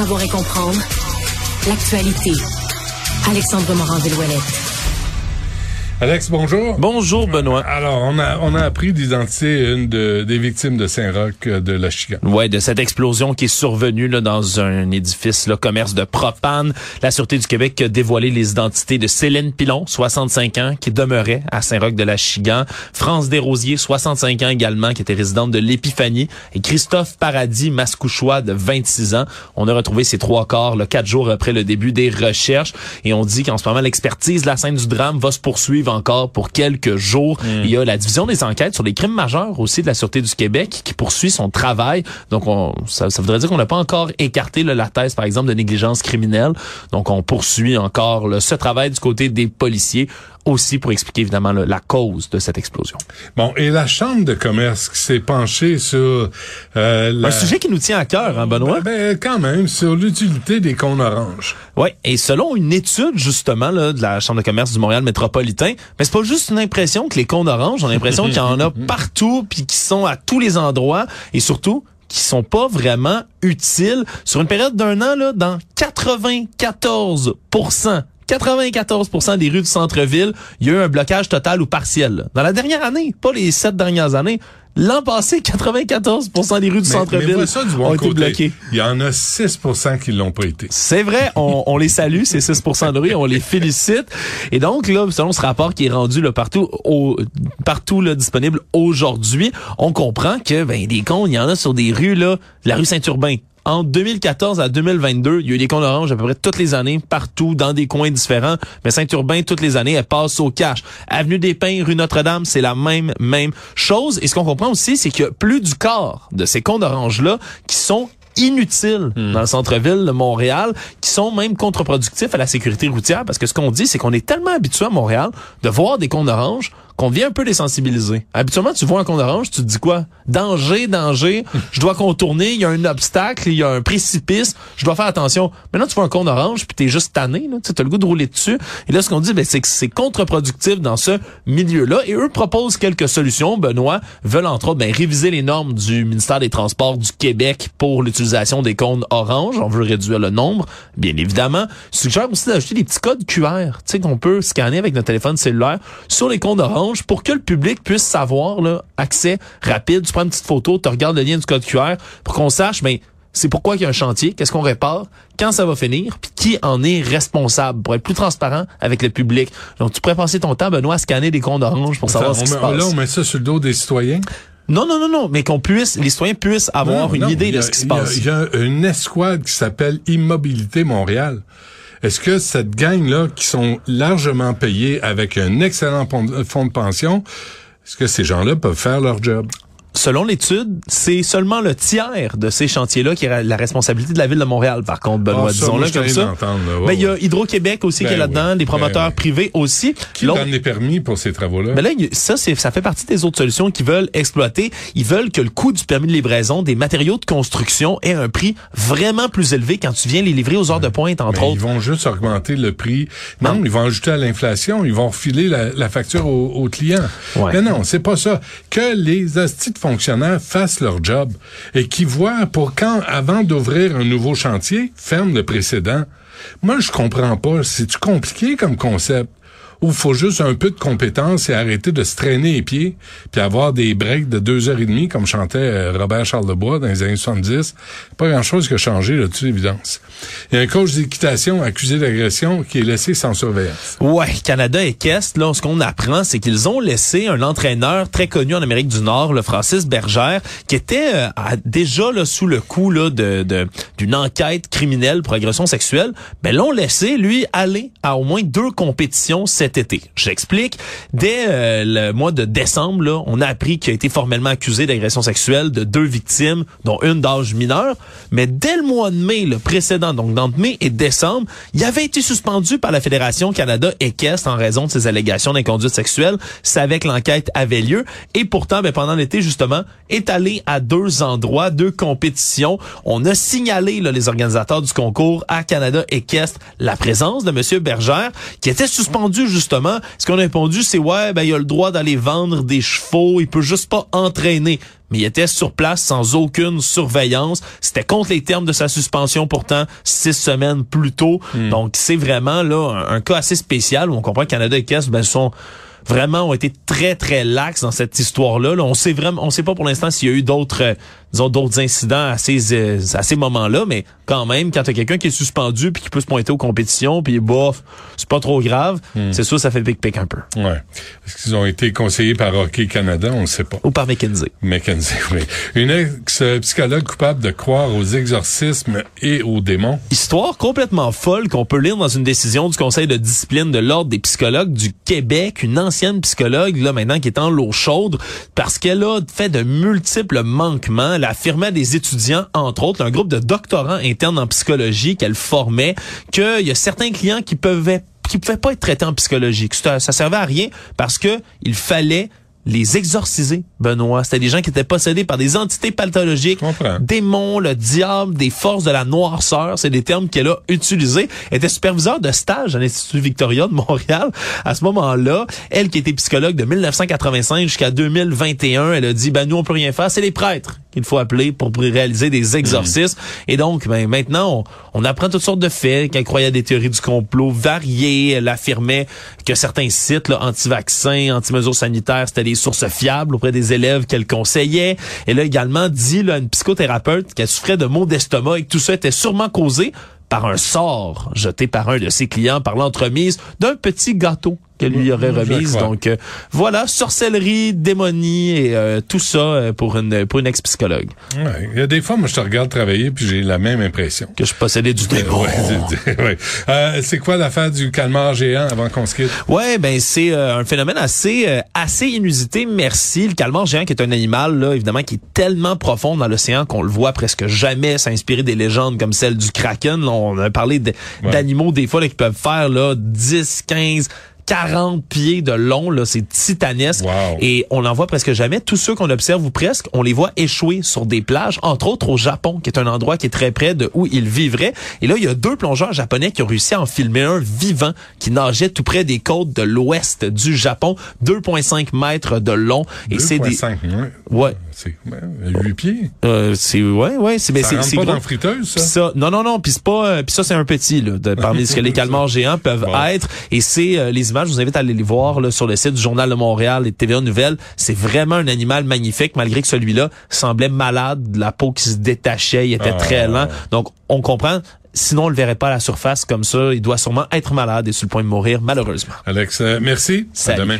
savoir et comprendre l'actualité. Alexandre Morand-Villouellette. Alex, bonjour. Bonjour, Benoît. Alors, on a, on a appris d'identifier une de, des victimes de Saint-Roch euh, de la Chica. Ouais, de cette explosion qui est survenue là, dans un édifice, le commerce de propane. La Sûreté du Québec a dévoilé les identités de Céline Pilon, 65 ans, qui demeurait à Saint-Roch de la Chigan. France Desrosiers, 65 ans également, qui était résidente de l'Épiphanie. Et Christophe Paradis Mascouchois, de 26 ans. On a retrouvé ces trois corps, le quatre jours après le début des recherches. Et on dit qu'en ce moment, l'expertise de la scène du drame va se poursuivre encore pour quelques jours. Hmm. Il y a la division des enquêtes sur les crimes majeurs aussi de la Sûreté du Québec qui poursuit son travail. Donc, on, ça, ça voudrait dire qu'on n'a pas encore écarté là, la thèse, par exemple, de négligence criminelle. Donc, on poursuit encore là, ce travail du côté des policiers aussi pour expliquer évidemment la cause de cette explosion. Bon, et la Chambre de commerce qui s'est penchée sur... Euh, Un sujet qui nous tient à cœur, hein, Benoît? Ben, ben, quand même, sur l'utilité des cônes oranges. Oui, et selon une étude justement là, de la Chambre de commerce du Montréal métropolitain, mais c'est pas juste une impression que les cônes oranges, on a l'impression qu'il y en a partout, puis qui sont à tous les endroits, et surtout qui sont pas vraiment utiles sur une période d'un an là dans 94 94% des rues du centre-ville, il y a eu un blocage total ou partiel. Dans la dernière année, pas les sept dernières années, L'an passé, 94% des rues du centre-ville ont été bloquées. Il y en a 6% qui l'ont pas été. C'est vrai, on, les salue, ces 6% de rues, on les félicite. Et donc, là, selon ce rapport qui est rendu là, partout, au, partout là, disponible aujourd'hui, on comprend que ben, des cons, il y en a sur des rues, là, la rue Saint-Urbain, en 2014 à 2022, il y a eu des comptes oranges à peu près toutes les années, partout, dans des coins différents. Mais Saint-Urbain, toutes les années, elle passe au cash. Avenue des Pins, rue Notre-Dame, c'est la même, même chose. Et ce qu'on comprend aussi, c'est que plus du quart de ces comptes oranges-là qui sont inutiles hmm. dans le centre-ville de Montréal, qui sont même contre-productifs à la sécurité routière, parce que ce qu'on dit, c'est qu'on est tellement habitué à Montréal de voir des comptes oranges qu'on vient un peu les sensibiliser. Habituellement, tu vois un compte orange, tu te dis quoi? Danger, danger, je dois contourner, il y a un obstacle, il y a un précipice, je dois faire attention. Maintenant, tu vois un compte orange, puis t'es juste tanné, tu as le goût de rouler dessus. Et là, ce qu'on dit, ben, c'est que c'est contre-productif dans ce milieu-là. Et eux proposent quelques solutions. Benoît veulent, entre autres, ben, réviser les normes du ministère des Transports du Québec pour l'utilisation des comptes orange. On veut réduire le nombre, bien évidemment. Suggère aussi d'ajouter des petits codes QR, tu sais, qu'on peut scanner avec notre téléphone cellulaire sur les comptes orange pour que le public puisse savoir, là, accès rapide. Tu prends une petite photo, tu regardes le lien du code QR pour qu'on sache, mais c'est pourquoi il y a un chantier, qu'est-ce qu'on répare, quand ça va finir, puis qui en est responsable pour être plus transparent avec le public. Donc, tu pourrais passer ton temps, Benoît, à scanner des comptes orange pour savoir ce qui se passe. Là, on met ça sur le dos des citoyens? Non, non, non, non, mais qu'on puisse, les citoyens puissent avoir une idée de ce qui se passe. Il y, a une escouade qui s'appelle Immobilité Montréal. Est-ce que cette gang-là, qui sont largement payés avec un excellent fonds de pension, est-ce que ces gens-là peuvent faire leur job? Selon l'étude, c'est seulement le tiers de ces chantiers-là qui est la responsabilité de la ville de Montréal. Par contre, Benoît, ah, disons-le comme ça. Ben, il y a Hydro-Québec aussi qui est ben là-dedans, les promoteurs ben privés aussi. Qui donne les permis pour ces travaux-là? Ben là, ça, c'est, ça fait partie des autres solutions qu'ils veulent exploiter. Ils veulent que le coût du permis de livraison des matériaux de construction ait un prix vraiment plus élevé quand tu viens les livrer aux heures de pointe, entre autres. Ils vont juste augmenter le prix. Non, ils vont ajouter à l'inflation. Ils vont refiler la, facture aux, clients. Mais non, c'est pas ça. Que les astuces fonctionnaires fassent leur job et qui voient pour quand, avant d'ouvrir un nouveau chantier, ferment le précédent. Moi, je comprends pas. C'est-tu compliqué comme concept? Où faut juste un peu de compétence et arrêter de se traîner les pieds, puis avoir des breaks de deux heures et demie, comme chantait euh, Robert Charles Lebois dans les années 70. Pas grand-chose qui a changé, là, toute évidence. Il y a un coach d'équitation accusé d'agression qui est laissé sans surveillance. Ouais, Canada et Kest, là, ce qu'on apprend, c'est qu'ils ont laissé un entraîneur très connu en Amérique du Nord, le Francis Bergère, qui était euh, déjà là, sous le coup là, de, d'une enquête criminelle pour agression sexuelle. Ben l'ont laissé, lui, aller à au moins deux compétitions cette été. J'explique. Dès euh, le mois de décembre, là, on a appris qu'il a été formellement accusé d'agression sexuelle de deux victimes, dont une d'âge mineur. Mais dès le mois de mai, le précédent, donc entre mai et décembre, il avait été suspendu par la Fédération Canada Équestre en raison de ses allégations d'inconduite sexuelle. Savait que l'enquête avait lieu. Et pourtant, ben, pendant l'été, justement, est allé à deux endroits, deux compétitions. On a signalé là, les organisateurs du concours à Canada Équestre la présence de Monsieur Bergère, qui était suspendu justement, ce qu'on a répondu, c'est ouais, ben il a le droit d'aller vendre des chevaux, il peut juste pas entraîner. mais il était sur place sans aucune surveillance. C'était contre les termes de sa suspension pourtant six semaines plus tôt. Hmm. Donc c'est vraiment là un, cas assez spécial où on comprend que Canada et Caisse ben, sont vraiment ont été très très lax dans cette histoire-là. Là, on sait vraiment, on sait pas pour l'instant s'il y a eu d'autres disons d'autres incidents à ces euh, à ces moments-là, mais quand même, quand t'as quelqu'un qui est suspendu puis qui peut se pointer aux compétitions, puis bof, c'est pas trop grave, hmm. c'est sûr ça fait pic-pic un peu. Ouais. Est-ce qu'ils ont été conseillés par Hockey Canada? On ne sait pas. Ou par McKinsey. McKinsey, oui. Une ex-psychologue coupable de croire aux exorcismes et aux démons. Histoire complètement folle qu'on peut lire dans une décision du Conseil de discipline de l'Ordre des psychologues du Québec, une ancienne psychologue, là, maintenant, qui est en l'eau chaude, parce qu'elle a fait de multiples manquements elle affirmait des étudiants, entre autres, un groupe de doctorants internes en psychologie qu'elle formait, qu'il y a certains clients qui peuvent qui pouvaient pas être traités en psychologie. Ça, ça servait à rien parce que il fallait les exorciser, Benoît. C'était des gens qui étaient possédés par des entités pathologiques, démons, le diable, des forces de la noirceur. C'est des termes qu'elle a utilisés. Elle était superviseur de stage à l'Institut Victoria de Montréal. À ce moment-là, elle qui était psychologue de 1985 jusqu'à 2021, elle a dit, ben nous, on peut rien faire. C'est les prêtres qu'il faut appeler pour réaliser des exorcismes. Et donc, ben, maintenant, on, apprend toutes sortes de faits, qu'elle croyait à des théories du complot variées. Elle affirmait que certains sites anti-vaccins, anti-mesures sanitaires, c'était des sources fiables auprès des élèves qu'elle conseillait. Elle a également dit là, à une psychothérapeute qu'elle souffrait de maux d'estomac et que tout ça était sûrement causé par un sort jeté par un de ses clients par l'entremise d'un petit gâteau qu'elle lui aurait remise. Donc euh, voilà, sorcellerie, démonie et euh, tout ça euh, pour une pour une ex-psychologue. Ouais, il y a des fois, moi, je te regarde travailler puis j'ai la même impression. Que je possédais du démon. ouais, c'est quoi l'affaire du calmar géant avant qu'on se quitte? Ouais, ben c'est un phénomène assez assez inusité, merci. Le calmar géant qui est un animal, là, évidemment, qui est tellement profond dans l'océan qu'on le voit presque jamais s'inspirer des légendes comme celle du kraken. on a parlé d'animaux des fois là, qui peuvent faire là 10, 15 40 pieds de long, là, c'est titanesque. Et on n'en voit presque jamais. Tous ceux qu'on observe ou presque, on les voit échouer sur des plages, entre autres au Japon, qui est un endroit qui est très près de où ils vivraient. Et là, il y a deux plongeurs japonais qui ont réussi à en filmer un vivant qui nageait tout près des côtes de l'ouest du Japon, 2,5 mètres de long. Et c'est des... Ouais. C'est 8 pieds. Euh, c'est ouais ouais, c'est mais c'est pas dans friteuse ça? ça. Non non non, puis c'est pas euh, puis ça c'est un petit là de, parmi ce que les calmars géants peuvent être et c'est euh, les images, je vous invite à aller les voir là, sur le site du journal de Montréal et de TVA Nouvelles, c'est vraiment un animal magnifique malgré que celui-là semblait malade, la peau qui se détachait, il était très ah. lent. Donc on comprend Sinon, on le verrait pas à la surface comme ça. Il doit sûrement être malade et sur le point de mourir, malheureusement. Alex, euh, merci. Salut. À demain.